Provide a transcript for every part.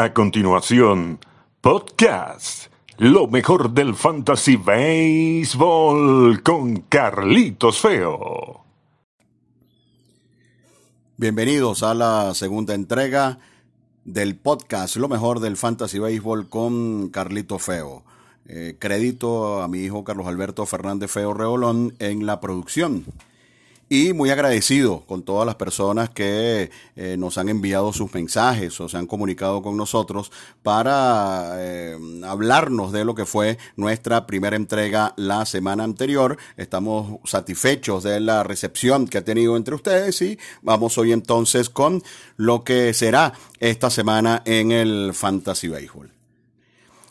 A continuación, podcast. Lo mejor del fantasy baseball con Carlitos Feo. Bienvenidos a la segunda entrega del podcast Lo mejor del fantasy baseball con Carlitos Feo. Eh, crédito a mi hijo Carlos Alberto Fernández Feo Reolón en la producción y muy agradecido con todas las personas que eh, nos han enviado sus mensajes o se han comunicado con nosotros para eh, hablarnos de lo que fue nuestra primera entrega la semana anterior. Estamos satisfechos de la recepción que ha tenido entre ustedes y vamos hoy entonces con lo que será esta semana en el Fantasy Baseball.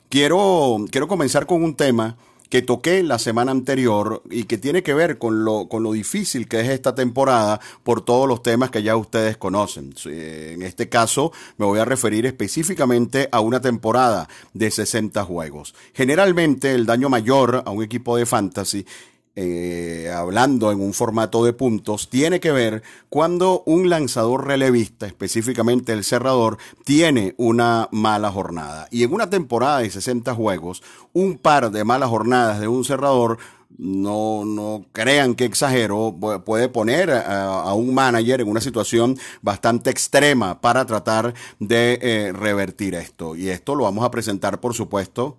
Quiero, quiero comenzar con un tema que toqué la semana anterior y que tiene que ver con lo, con lo difícil que es esta temporada por todos los temas que ya ustedes conocen. En este caso me voy a referir específicamente a una temporada de 60 juegos. Generalmente el daño mayor a un equipo de fantasy eh, hablando en un formato de puntos, tiene que ver cuando un lanzador relevista, específicamente el cerrador, tiene una mala jornada. Y en una temporada de 60 juegos, un par de malas jornadas de un cerrador no, no crean que exagero, puede poner a, un manager en una situación bastante extrema para tratar de eh, revertir esto. Y esto lo vamos a presentar, por supuesto,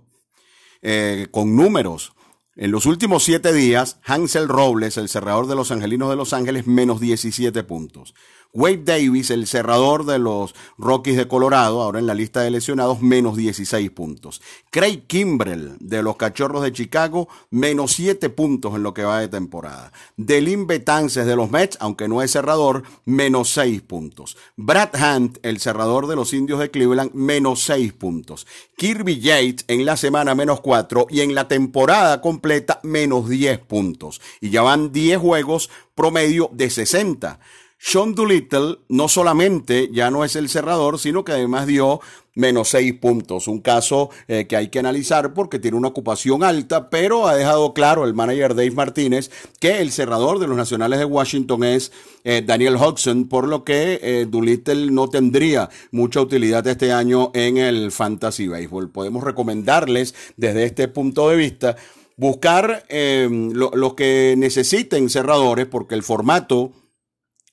eh, con números. En los últimos siete días, Hansel Robles, el cerrador de los Angelinos de Los Ángeles, menos 17 puntos. Wade Davis, el cerrador de los Rockies de Colorado, ahora en la lista de lesionados, menos 16 puntos. Craig Kimbrell, de los Cachorros de Chicago, menos 7 puntos en lo que va de temporada. Delin Betances, de los Mets, aunque no es cerrador, menos 6 puntos. Brad Hunt, el cerrador de los Indios de Cleveland, menos 6 puntos. Kirby Yates, en la semana, menos 4 y en la temporada completa, menos 10 puntos. Y ya van 10 juegos promedio de 60. Sean Doolittle no solamente ya no es el cerrador, sino que además dio menos seis puntos. Un caso eh, que hay que analizar porque tiene una ocupación alta, pero ha dejado claro el manager Dave Martínez que el cerrador de los Nacionales de Washington es eh, Daniel Hodgson, por lo que eh, Doolittle no tendría mucha utilidad este año en el Fantasy Baseball. Podemos recomendarles desde este punto de vista buscar los que necesiten cerradores porque el formato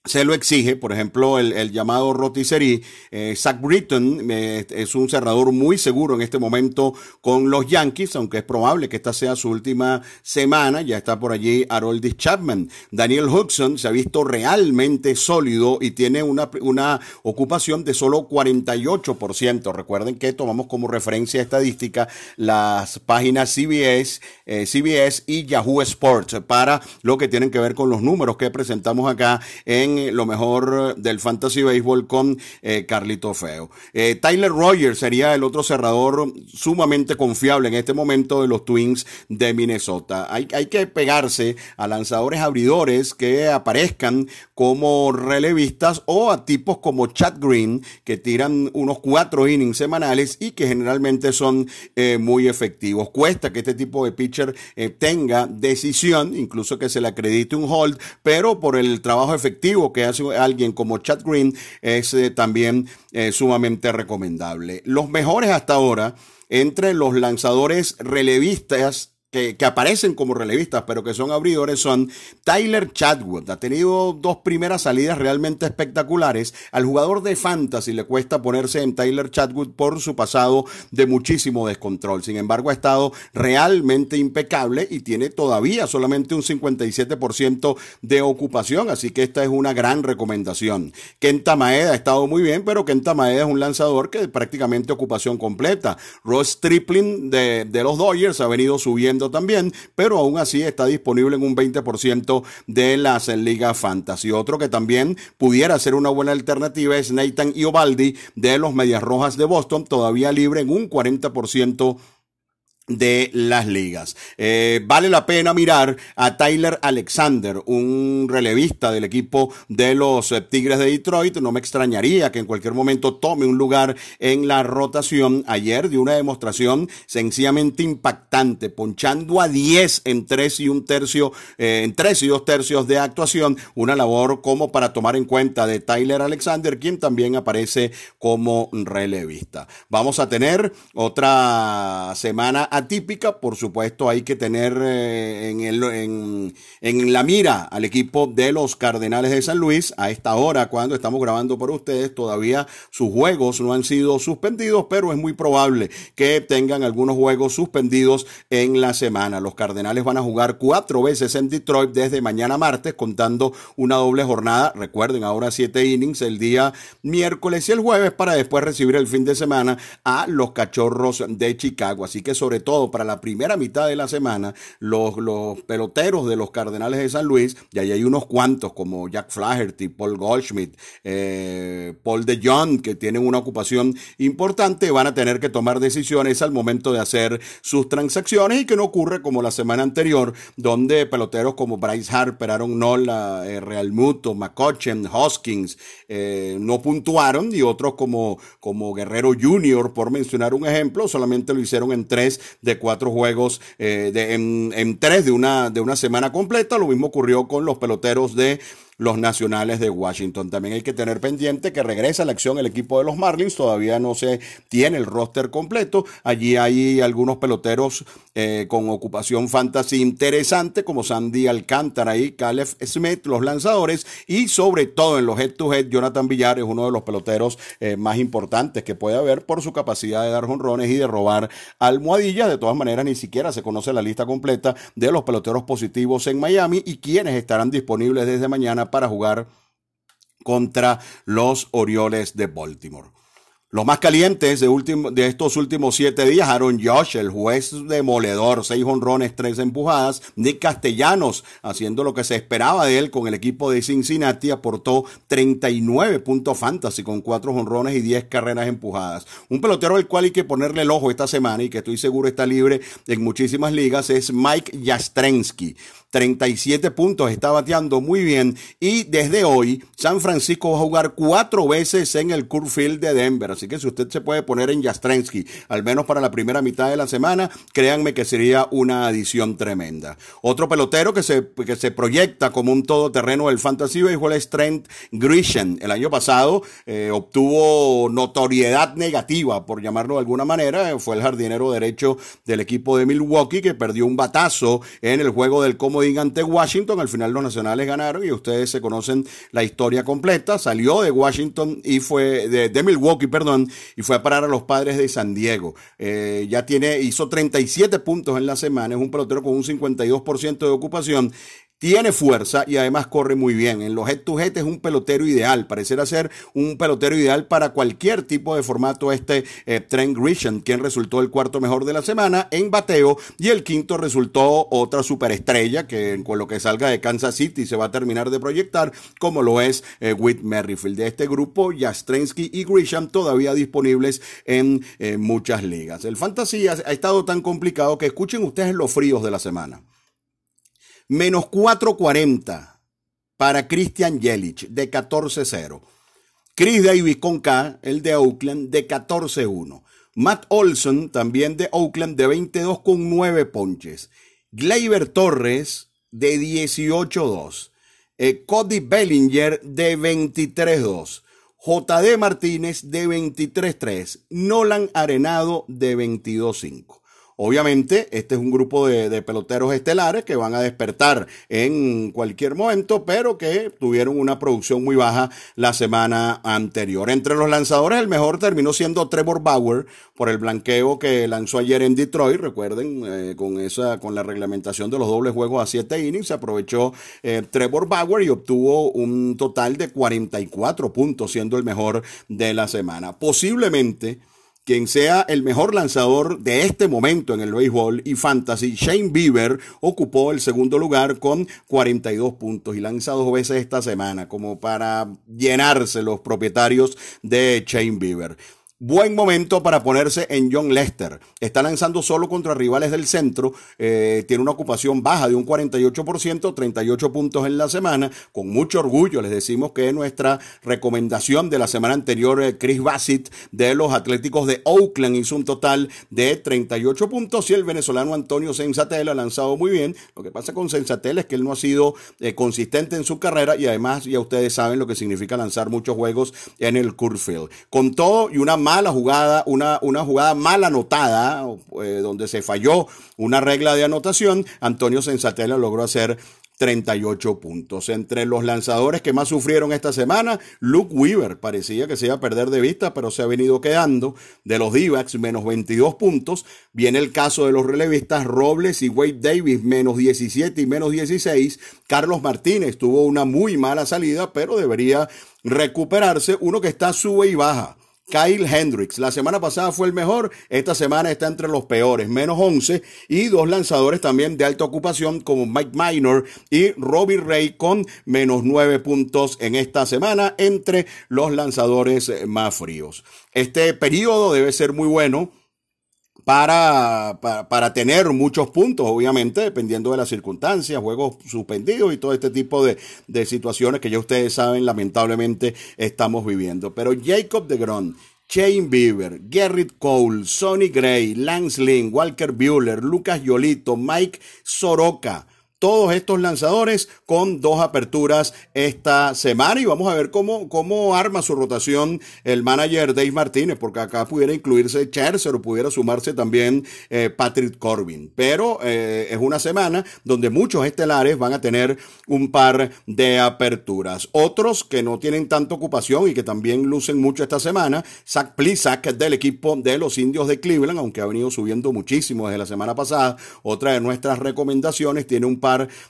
se lo exige, por ejemplo, el, llamado rotisserie. Eh, Zach Britton eh, es un cerrador muy seguro en este momento con los Yankees, aunque es probable que esta sea su última semana. Ya está por allí Harold Chapman. Daniel Hudson se ha visto realmente sólido y tiene una, una ocupación de solo 48%. Recuerden que tomamos como referencia estadística las páginas CBS, eh, CBS y Yahoo Sports para lo que tienen que ver con los números que presentamos acá en lo mejor del fantasy baseball con eh, Carlito Feo. Eh, Tyler Rogers sería el otro cerrador sumamente confiable en este momento de los Twins de Minnesota. Hay, que pegarse a lanzadores abridores que aparezcan como relevistas o a tipos como Chad Green que tiran unos cuatro innings semanales y que generalmente son eh, muy efectivos. Cuesta que este tipo de pitcher tenga decisión, incluso que se le acredite un hold, pero por el trabajo efectivo que hace alguien como Chad Green es eh, también eh, sumamente recomendable. Los mejores hasta ahora entre los lanzadores relevistas que, aparecen como relevistas, pero que son abridores, son Tyler Chadwood. Ha tenido dos primeras salidas realmente espectaculares. Al jugador de fantasy le cuesta ponerse en Tyler Chadwood por su pasado de muchísimo descontrol. Sin embargo, ha estado realmente impecable y tiene todavía solamente un 57% de ocupación, así que esta es una gran recomendación. Kenta Maeda ha estado muy bien, pero Kenta Maeda es un lanzador que prácticamente ocupación completa. Ross Tripling de, de los Dodgers ha venido subiendo también, pero aún así está disponible en un 20% de las ligas fantasy. Otro que también pudiera ser una buena alternativa es Nathan Iovaldi de los Medias Rojas de Boston, todavía libre en un 40% de las ligas. Eh, vale la pena mirar a Tyler Alexander, un relevista del equipo de los eh, Tigres de Detroit. No me extrañaría que en cualquier momento tome un lugar en la rotación. Ayer de una demostración sencillamente impactante, ponchando a 10 en 3 y un tercio, eh, en 3 y dos tercios de actuación. Una labor como para tomar en cuenta de Tyler Alexander, quien también aparece como relevista. Vamos a tener otra semana atípica, por supuesto hay que tener eh, en, el, en, la mira al equipo de los Cardenales de San Luis. A esta hora, cuando estamos grabando por ustedes, todavía sus juegos no han sido suspendidos, pero es muy probable que tengan algunos juegos suspendidos en la semana. Los Cardenales van a jugar cuatro veces en Detroit desde mañana martes, contando una doble jornada. Recuerden, ahora siete innings el día miércoles y el jueves para después recibir el fin de semana a los Cachorros de Chicago. Así que sobre todo para la primera mitad de la semana, los, los peloteros de los Cardenales de San Luis, y ahí hay unos cuantos como Jack Flaherty, Paul Goldschmidt, eh, Paul de Jong, que tienen una ocupación importante, van a tener que tomar decisiones al momento de hacer sus transacciones y que no ocurre como la semana anterior, donde peloteros como Bryce Harper, Aaron Nola, eh, Real Muto, Hoskins, eh, no puntuaron y otros como, como Guerrero Jr., por mencionar un ejemplo, solamente lo hicieron en tres de cuatro juegos eh, de, en, en, tres de una, de una semana completa. Lo mismo ocurrió con los peloteros de los nacionales de Washington. También hay que tener pendiente que regresa a la acción el equipo de los Marlins, todavía no se tiene el roster completo. Allí hay algunos peloteros eh, con ocupación fantasy interesante, como Sandy Alcántara y Caleb Smith, los lanzadores, y sobre todo en los head-to-head, Jonathan Villar es uno de los peloteros eh, más importantes que puede haber por su capacidad de dar jonrones y de robar almohadillas. De todas maneras, ni siquiera se conoce la lista completa de los peloteros positivos en Miami y quienes estarán disponibles desde mañana para jugar contra los Orioles de Baltimore. Los más calientes de, de, estos últimos siete días, Aaron Josh, el juez demoledor, seis honrones, tres empujadas. Nick Castellanos, haciendo lo que se esperaba de él con el equipo de Cincinnati, aportó 39 puntos fantasy con cuatro honrones y 10 carreras empujadas. Un pelotero al cual hay que ponerle el ojo esta semana y que estoy seguro está libre en muchísimas ligas es Mike Jastrensky. 37 puntos, está bateando muy bien y desde hoy San Francisco va a jugar cuatro veces en el Curfield de Denver, así que si usted se puede poner en Jastrensky, al menos para la primera mitad de la semana, créanme que sería una adición tremenda. Otro pelotero que se, que se proyecta como un todoterreno del Fantasy Baseball es Trent Grisham. El año pasado eh, obtuvo notoriedad negativa, por llamarlo de alguna manera, fue el jardinero derecho del equipo de Milwaukee que perdió un batazo en el juego del como ante Washington. Al final los nacionales ganaron y ustedes se conocen la historia completa. Salió de Washington y fue de, Milwaukee, perdón, y fue a parar a los padres de San Diego. Eh, ya tiene, hizo 37 puntos en la semana. Es un pelotero con un 52% de ocupación tiene fuerza y además corre muy bien. En los head to head es un pelotero ideal. Parecerá ser un pelotero ideal para cualquier tipo de formato este eh, Trent Grisham, quien resultó el cuarto mejor de la semana en bateo y el quinto resultó otra superestrella que con lo que salga de Kansas City se va a terminar de proyectar como lo es eh, Whit Merrifield. De este grupo, Jastrensky y Grisham todavía disponibles en eh, muchas ligas. El fantasy ha estado tan complicado que escuchen ustedes los fríos de la semana. Menos 4.40 para Christian Jelic de 14-0. Chris Davis con K, el de Oakland, de 14-1. Matt Olson, también de Oakland, de 22 con 9 ponches. Gleyber Torres, de 18-2. Eh, Cody Bellinger, de 23-2. JD Martínez, de 23-3. Nolan Arenado, de 22-5. Obviamente, este es un grupo de, peloteros estelares que van a despertar en cualquier momento, pero que tuvieron una producción muy baja la semana anterior. Entre los lanzadores, el mejor terminó siendo Trevor Bauer por el blanqueo que lanzó ayer en Detroit. Recuerden, eh, con esa, con la reglamentación de los dobles juegos a siete innings, se aprovechó eh, Trevor Bauer y obtuvo un total de 44 puntos, siendo el mejor de la semana. Posiblemente quien sea el mejor lanzador de este momento en el béisbol y fantasy, Shane Bieber ocupó el segundo lugar con 42 puntos y lanza dos veces esta semana como para llenarse los propietarios de Shane Bieber. Buen momento para ponerse en John Lester. Está lanzando solo contra rivales del centro. Eh, tiene una ocupación baja de un 48%, 38 puntos en la semana. Con mucho orgullo les decimos que nuestra recomendación de la semana anterior, eh, Chris Bassett de los Atléticos de Oakland hizo un total de 38 puntos y el venezolano Antonio Sensatel ha lanzado muy bien. Lo que pasa con Sensatel es que él no ha sido eh, consistente en su carrera y además ya ustedes saben lo que significa lanzar muchos juegos en el Curfield. Con todo y una mala jugada, una, una jugada mal anotada, eh, donde se falló una regla de anotación, Antonio Sensatella logró hacer 38 puntos. Entre los lanzadores que más sufrieron esta semana, Luke Weaver parecía que se iba a perder de vista, pero se ha venido quedando. De los d menos 22 puntos. Viene el caso de los relevistas Robles y Wade Davis, menos 17 y menos 16. Carlos Martínez tuvo una muy mala salida, pero debería recuperarse. Uno que está sube y baja. Kyle Hendricks. La semana pasada fue el mejor, esta semana está entre los peores, menos 11. Y dos lanzadores también de alta ocupación como Mike Minor y Robbie Ray con menos 9 puntos en esta semana entre los lanzadores más fríos. Este periodo debe ser muy bueno para, para, tener muchos puntos, obviamente, dependiendo de las circunstancias, juegos suspendidos y todo este tipo de, de situaciones que ya ustedes saben, lamentablemente estamos viviendo. Pero Jacob de Gron, Shane Bieber, Gerrit Cole, Sonny Gray, Lance Lynn, Walker Bueller, Lucas Yolito, Mike Soroka, todos estos lanzadores con dos aperturas esta semana y vamos a ver cómo, cómo arma su rotación el manager Dave Martínez, porque acá pudiera incluirse Cherser o pudiera sumarse también eh, Patrick Corbin. Pero eh, es una semana donde muchos estelares van a tener un par de aperturas. Otros que no tienen tanta ocupación y que también lucen mucho esta semana, Zach Plisak del equipo de los indios de Cleveland, aunque ha venido subiendo muchísimo desde la semana pasada. Otra de nuestras recomendaciones tiene un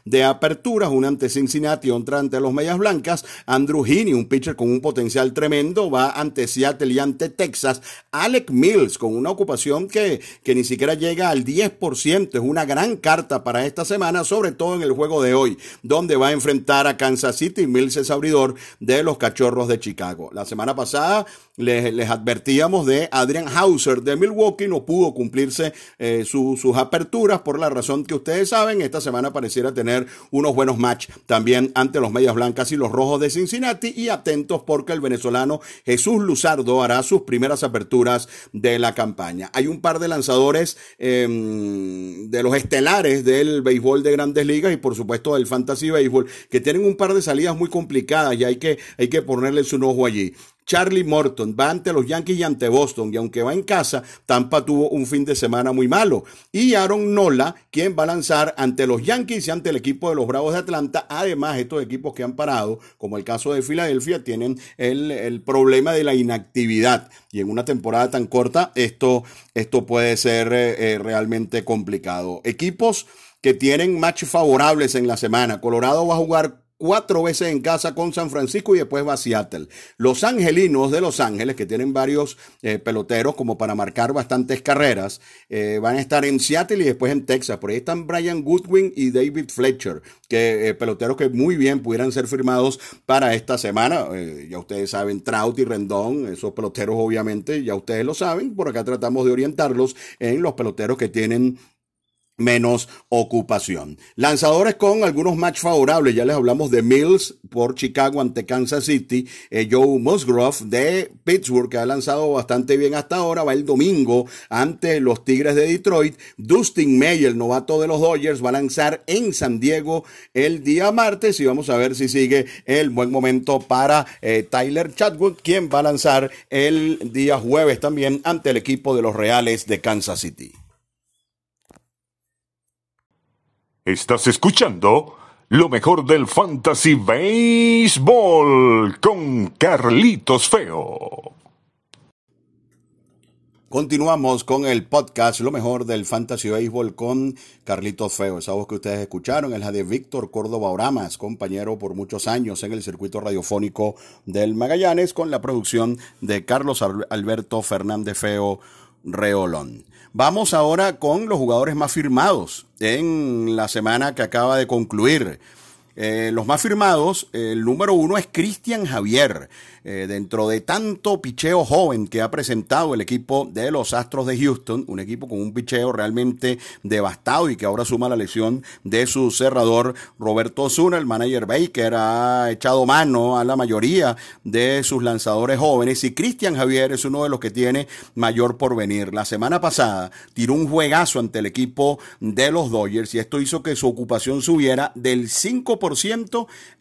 de aperturas, una ante Cincinnati, otra ante los Medias Blancas. Andrew Heaney, un pitcher con un potencial tremendo, va ante Seattle y ante Texas. Alec Mills, con una ocupación que, que ni siquiera llega al 10%, es una gran carta para esta semana, sobre todo en el juego de hoy, donde va a enfrentar a Kansas City. Mills es abridor de los Cachorros de Chicago. La semana pasada les, advertíamos de Adrian Hauser de Milwaukee, no pudo cumplirse eh, sus aperturas por la razón que ustedes saben. Esta semana pareciera tener unos buenos match también ante los Medias Blancas y los Rojos de Cincinnati. Y atentos porque el venezolano Jesús Luzardo hará sus primeras aperturas de la campaña. Hay un par de lanzadores em, de los estelares del béisbol de grandes ligas y por supuesto del fantasy béisbol que tienen un par de salidas muy complicadas y hay que, hay que ponerles un ojo allí. Charlie Morton va ante los Yankees y ante Boston, y aunque va en casa, Tampa tuvo un fin de semana muy malo. Y Aaron Nola, quien va a lanzar ante los Yankees y ante el equipo de los Bravos de Atlanta. Además, estos equipos que han parado, como el caso de Filadelfia, tienen el, problema de la inactividad. Y en una temporada tan corta, esto, esto puede ser eh, eh, realmente complicado. Equipos que tienen match favorables en la semana. Colorado va a jugar cuatro veces en casa con San Francisco y después va a Seattle. Los angelinos de Los Ángeles, que tienen varios eh, peloteros como para marcar bastantes carreras, eh, van a estar en Seattle y después en Texas. Por ahí están Brian Goodwin y David Fletcher, que eh, peloteros que muy bien pudieran ser firmados para esta semana. ya ustedes saben, Trout y Rendón, esos peloteros obviamente, ya ustedes lo saben. Por acá tratamos de orientarlos en los peloteros que tienen menos ocupación. Lanzadores con algunos match favorables, ya les hablamos de Mills por Chicago ante Kansas City, eh, Joe Musgrove de Pittsburgh que ha lanzado bastante bien hasta ahora, va el domingo ante los Tigres de Detroit, Dustin May, el novato de los Dodgers, va a lanzar en San Diego el día martes y vamos a ver si sigue el buen momento para eh, Tyler Chatwood, quien va a lanzar el día jueves también ante el equipo de los Reales de Kansas City. Estás escuchando lo mejor del Fantasy Baseball con Carlitos Feo. Continuamos con el podcast Lo mejor del Fantasy Baseball con Carlitos Feo. Esa voz que ustedes escucharon es la de Víctor Córdoba Oramas, compañero por muchos años en el circuito radiofónico del Magallanes, con la producción de Carlos Alberto Fernández Feo Reolón. Vamos ahora con los jugadores más firmados en la semana que acaba de concluir. Eh, los más firmados, el número uno es Cristian Javier. Eh, dentro de tanto picheo joven que ha presentado el equipo de los Astros de Houston, un equipo con un picheo realmente devastado y que ahora suma la lesión de su cerrador Roberto Osuna, el manager Baker ha echado mano a la mayoría de sus lanzadores jóvenes y Cristian Javier es uno de los que tiene mayor porvenir. La semana pasada tiró un juegazo ante el equipo de los Dodgers y esto hizo que su ocupación subiera del 5%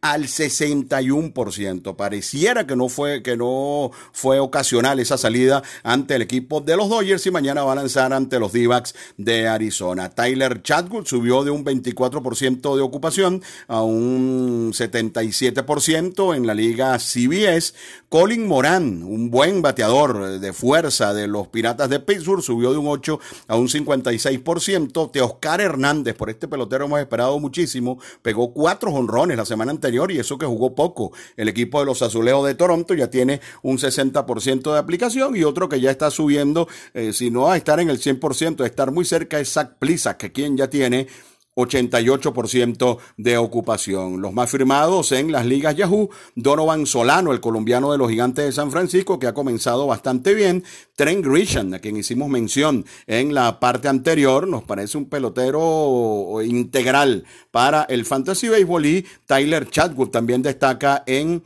al 61%. Pareciera que no fue, que no fue ocasional esa salida ante el equipo de los Dodgers y mañana va a lanzar ante los d de Arizona. Tyler Chadwood subió de un 24% de ocupación a un 77% en la liga CBS. Colin Moran, un buen bateador de fuerza de los Piratas de Pittsburgh, subió de un 8 a un 56%. Teoscar Hernández, por este pelotero hemos esperado muchísimo, pegó cuatro honrones la semana anterior y eso que jugó poco. El equipo de los Azulejos de Toronto ya tiene un 60% de aplicación y otro que ya está subiendo, eh, si no a estar en el 100%, a estar muy cerca es Zach que quien ya tiene 88% de ocupación. Los más firmados en las ligas Yahoo, Donovan Solano, el colombiano de los Gigantes de San Francisco, que ha comenzado bastante bien. Trent Grisham, a quien hicimos mención en la parte anterior, nos parece un pelotero integral para el Fantasy Baseball y Tyler Chadwood también destaca en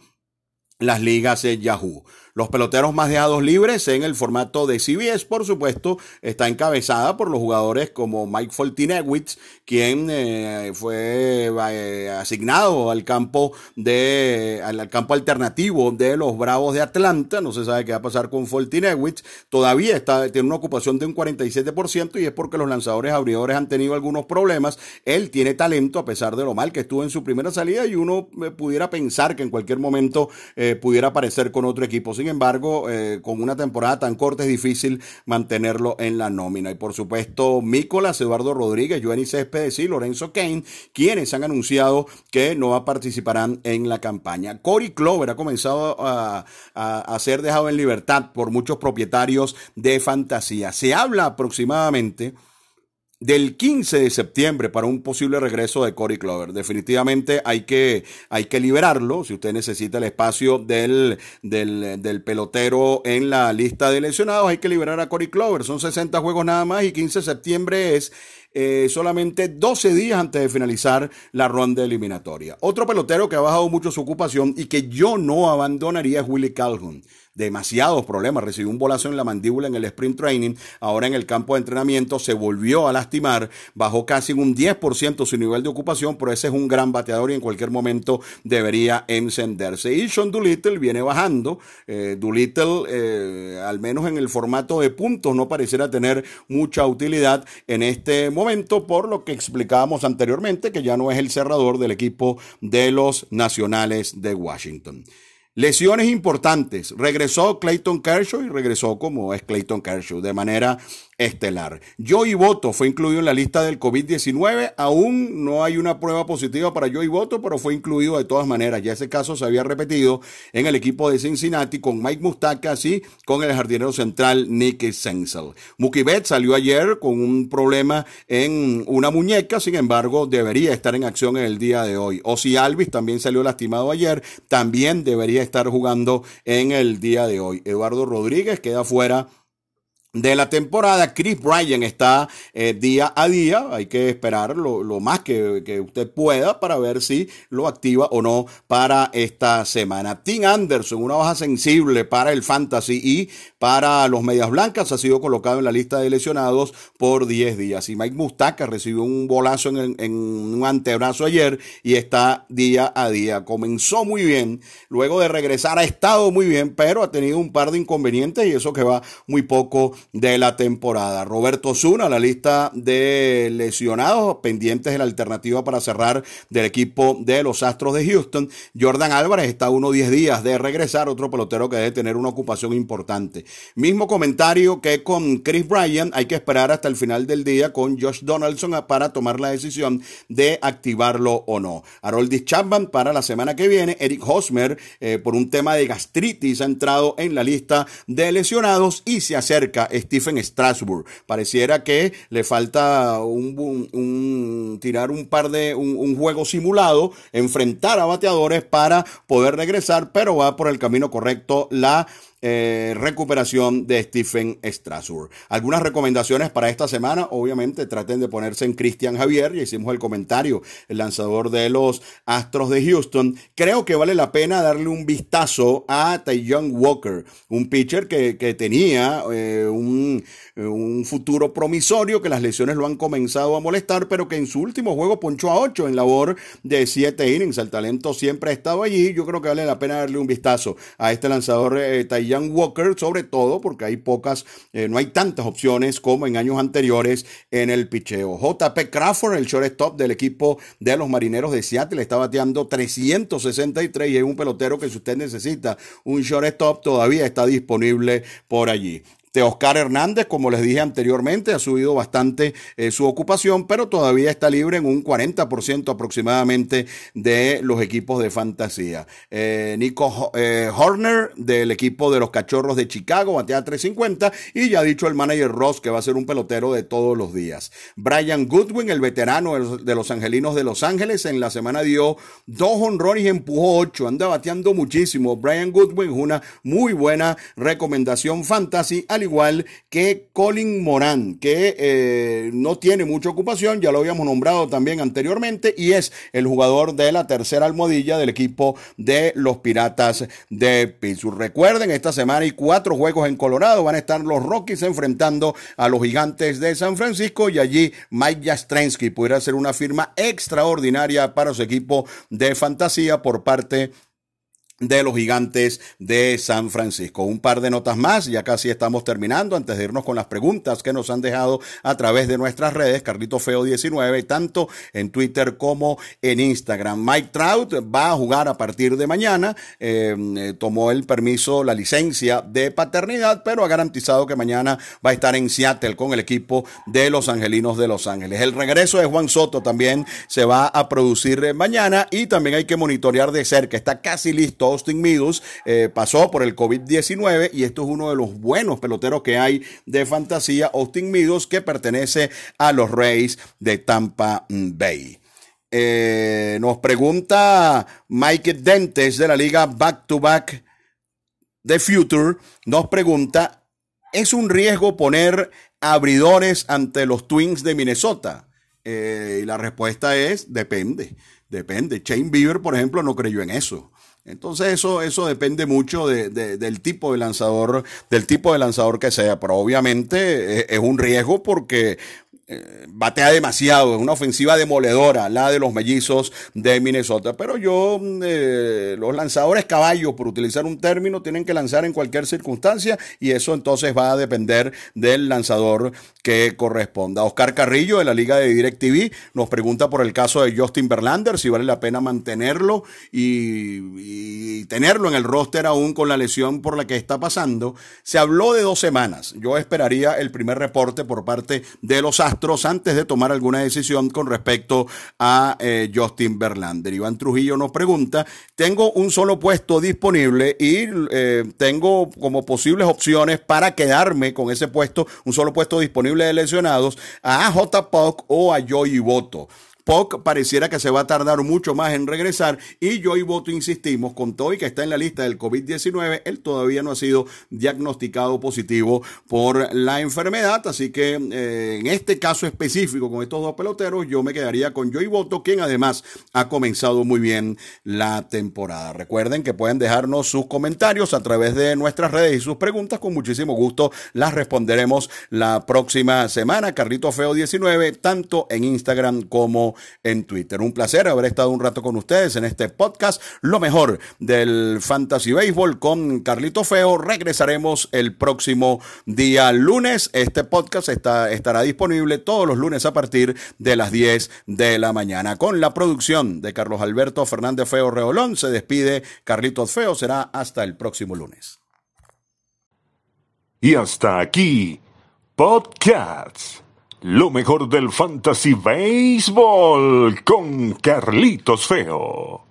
las ligas de Yahoo. Los peloteros más dejados libres en el formato de CBS, por supuesto, está encabezada por los jugadores como Mike Foltinewicz, quien eh, fue eh, asignado al campo de al, campo alternativo de los Bravos de Atlanta. No se sabe qué va a pasar con Foltinewicz. Todavía está tiene una ocupación de un 47% y es porque los lanzadores abridores han tenido algunos problemas. Él tiene talento a pesar de lo mal que estuvo en su primera salida y uno eh, pudiera pensar que en cualquier momento pudiera aparecer con otro equipo. Sin embargo, eh, con una temporada tan corta es difícil mantenerlo en la nómina. Y por supuesto, Mícolas, Eduardo Rodríguez, Joanny Céspedes y Lorenzo Kane, quienes han anunciado que no participarán en la campaña. Cory Clover ha comenzado a, a ser dejado en libertad por muchos propietarios de fantasía. Se habla aproximadamente del 15 de septiembre para un posible regreso de Cory Clover. Definitivamente hay que, hay que liberarlo. Si usted necesita el espacio del, del, pelotero en la lista de lesionados, hay que liberar a Cory Clover. Son 60 juegos nada más y 15 de septiembre es eh, solamente 12 días antes de finalizar la ronda eliminatoria. Otro pelotero que ha bajado mucho su ocupación y que yo no abandonaría es Willie Calhoun demasiados problemas. Recibió un bolazo en la mandíbula en el sprint training. Ahora en el campo de entrenamiento se volvió a lastimar. Bajó casi un 10% su nivel de ocupación, pero ese es un gran bateador y en cualquier momento debería encenderse. Y Sean Doolittle viene bajando. Eh, Doolittle, eh, al menos en el formato de puntos, no pareciera tener mucha utilidad en este momento, por lo que explicábamos anteriormente, que ya no es el cerrador del equipo de los Nacionales de Washington. Lesiones importantes. Regresó Clayton Kershaw y regresó como es Clayton Kershaw, de manera estelar. Joey Boto fue incluido en la lista del COVID-19. Aún no hay una prueba positiva para Joey Boto, pero fue incluido de todas maneras. Ya ese caso se había repetido en el equipo de Cincinnati con Mike Mustakas y con el jardinero central Nick Senzel. Mookie Betts salió ayer con un problema en una muñeca, sin embargo, debería estar en acción en el día de hoy. Ozzy Alvis también salió lastimado ayer, también debería estar jugando en el día de hoy. Eduardo Rodríguez queda fuera de la temporada. Chris Bryan está eh, día a día. Hay que esperar lo, más que, usted pueda para ver si lo activa o no para esta semana. Tim Anderson, una baja sensible para el fantasy y para los medias blancas, ha sido colocado en la lista de lesionados por 10 días. Y Mike Mustaka recibió un bolazo en, en un antebrazo ayer y está día a día. Comenzó muy bien, luego de regresar ha estado muy bien, pero ha tenido un par de inconvenientes y eso que va muy poco de la temporada. Roberto Zuna, la lista de lesionados pendientes de la alternativa para cerrar del equipo de los Astros de Houston. Jordan Álvarez está a unos 10 días de regresar, otro pelotero que debe tener una ocupación importante. Mismo comentario que con Chris Bryan, hay que esperar hasta el final del día con Josh Donaldson para tomar la decisión de activarlo o no. Haroldis Chapman para la semana que viene, Eric Hosmer eh, por un tema de gastritis ha entrado en la lista de lesionados y se acerca Stephen Strasburg. Pareciera que le falta un, tirar un par de un, juego simulado, enfrentar a bateadores para poder regresar, pero va por el camino correcto la eh, recuperación de Stephen Strasburg. Algunas recomendaciones para esta semana, obviamente traten de ponerse en Christian Javier, ya hicimos el comentario, el lanzador de los Astros de Houston. Creo que vale la pena darle un vistazo a Young Walker, un pitcher que, tenía eh, un, un, futuro promisorio, que las lesiones lo han comenzado a molestar, pero que en su último juego ponchó a 8 en labor de 7 innings. El talento siempre ha estado allí. Yo creo que vale la pena darle un vistazo a este lanzador eh, Young Walker, sobre todo porque hay pocas, eh, no hay tantas opciones como en años anteriores en el picheo. JP Crawford, el shortstop del equipo de los Marineros de Seattle, está bateando 363 y es un pelotero que si usted necesita un shortstop todavía está disponible por allí Oscar Hernández, como les dije anteriormente, ha subido bastante eh, su ocupación, pero todavía está libre en un 40% aproximadamente de los equipos de fantasía. Eh, Nico eh, Horner del equipo de los Cachorros de Chicago batea 350 y ya ha dicho el manager Ross que va a ser un pelotero de todos los días. Brian Goodwin, el veterano de los Angelinos de Los Ángeles, en la semana dio dos honrones y empujó ocho, anda bateando muchísimo. Brian Goodwin, una muy buena recomendación fantasy igual que Colin Moran, que eh, no tiene mucha ocupación, ya lo habíamos nombrado también anteriormente, y es el jugador de la tercera almohadilla del equipo de los Piratas de Pittsburgh. Recuerden, esta semana hay cuatro juegos en Colorado, van a estar los Rockies enfrentando a los Gigantes de San Francisco y allí Mike Jastrensky pudiera hacer una firma extraordinaria para su equipo de fantasía por parte de de los gigantes de San Francisco. Un par de notas más, ya casi estamos terminando, antes de irnos con las preguntas que nos han dejado a través de nuestras redes, Carlito Feo 19, tanto en Twitter como en Instagram. Mike Trout va a jugar a partir de mañana, eh, eh, tomó el permiso, la licencia de paternidad, pero ha garantizado que mañana va a estar en Seattle con el equipo de los Angelinos de Los Ángeles. El regreso de Juan Soto también se va a producir mañana y también hay que monitorear de cerca, está casi listo Austin Meadows eh, pasó por el COVID-19 y esto es uno de los buenos peloteros que hay de fantasía, Austin Meadows, que pertenece a los Rays de Tampa Bay. Eh, nos pregunta Mike Dentes de la liga Back to Back The Future, nos pregunta, ¿es un riesgo poner abridores ante los Twins de Minnesota? Eh, y la respuesta es, depende, depende. Shane Bieber, por ejemplo, no creyó en eso. Entonces eso, eso depende mucho del tipo de lanzador, del tipo de lanzador que sea, pero obviamente es, es un riesgo porque batea demasiado, es una ofensiva demoledora, la de los mellizos de Minnesota. Pero yo, mm, eh, los lanzadores caballos, por utilizar un término, tienen que lanzar en cualquier circunstancia y eso entonces va a depender del lanzador que corresponda. Oscar Carrillo de la Liga de DirecTV nos pregunta por el caso de Justin Verlander, si vale la pena mantenerlo y, y tenerlo en el roster aún con la lesión por la que está pasando. Se habló de dos semanas. Yo esperaría el primer reporte por parte de los Astros antes de tomar alguna decisión con respecto a eh, Justin Verlander. Iván Trujillo nos pregunta, tengo un solo puesto disponible y eh, tengo como posibles opciones para quedarme con ese puesto, un solo puesto disponible de lesionados, a J. Puck o a Joey Boto. POC pareciera que se va a tardar mucho más en regresar y yo y voto insistimos con todo y que está en la lista del COVID-19, él todavía no ha sido diagnosticado positivo por la enfermedad, así que eh, en este caso específico con estos dos peloteros yo me quedaría con Joey Boto, quien además ha comenzado muy bien la temporada. Recuerden que pueden dejarnos sus comentarios a través de nuestras redes y sus preguntas, con muchísimo gusto las responderemos la próxima semana. Carlito Feo 19, tanto en Instagram como en Twitter. Un placer haber estado un rato con ustedes en este podcast, lo mejor del Fantasy Baseball con Carlito Feo. Regresaremos el próximo día lunes. Este podcast está, estará disponible todos los lunes a partir de las 10 de la mañana. Con la producción de Carlos Alberto Fernández Feo Reolón, se despide Carlitos Feo. Será hasta el próximo lunes. Y hasta aquí, Podcasts. Lo mejor del fantasy baseball con Carlitos Feo.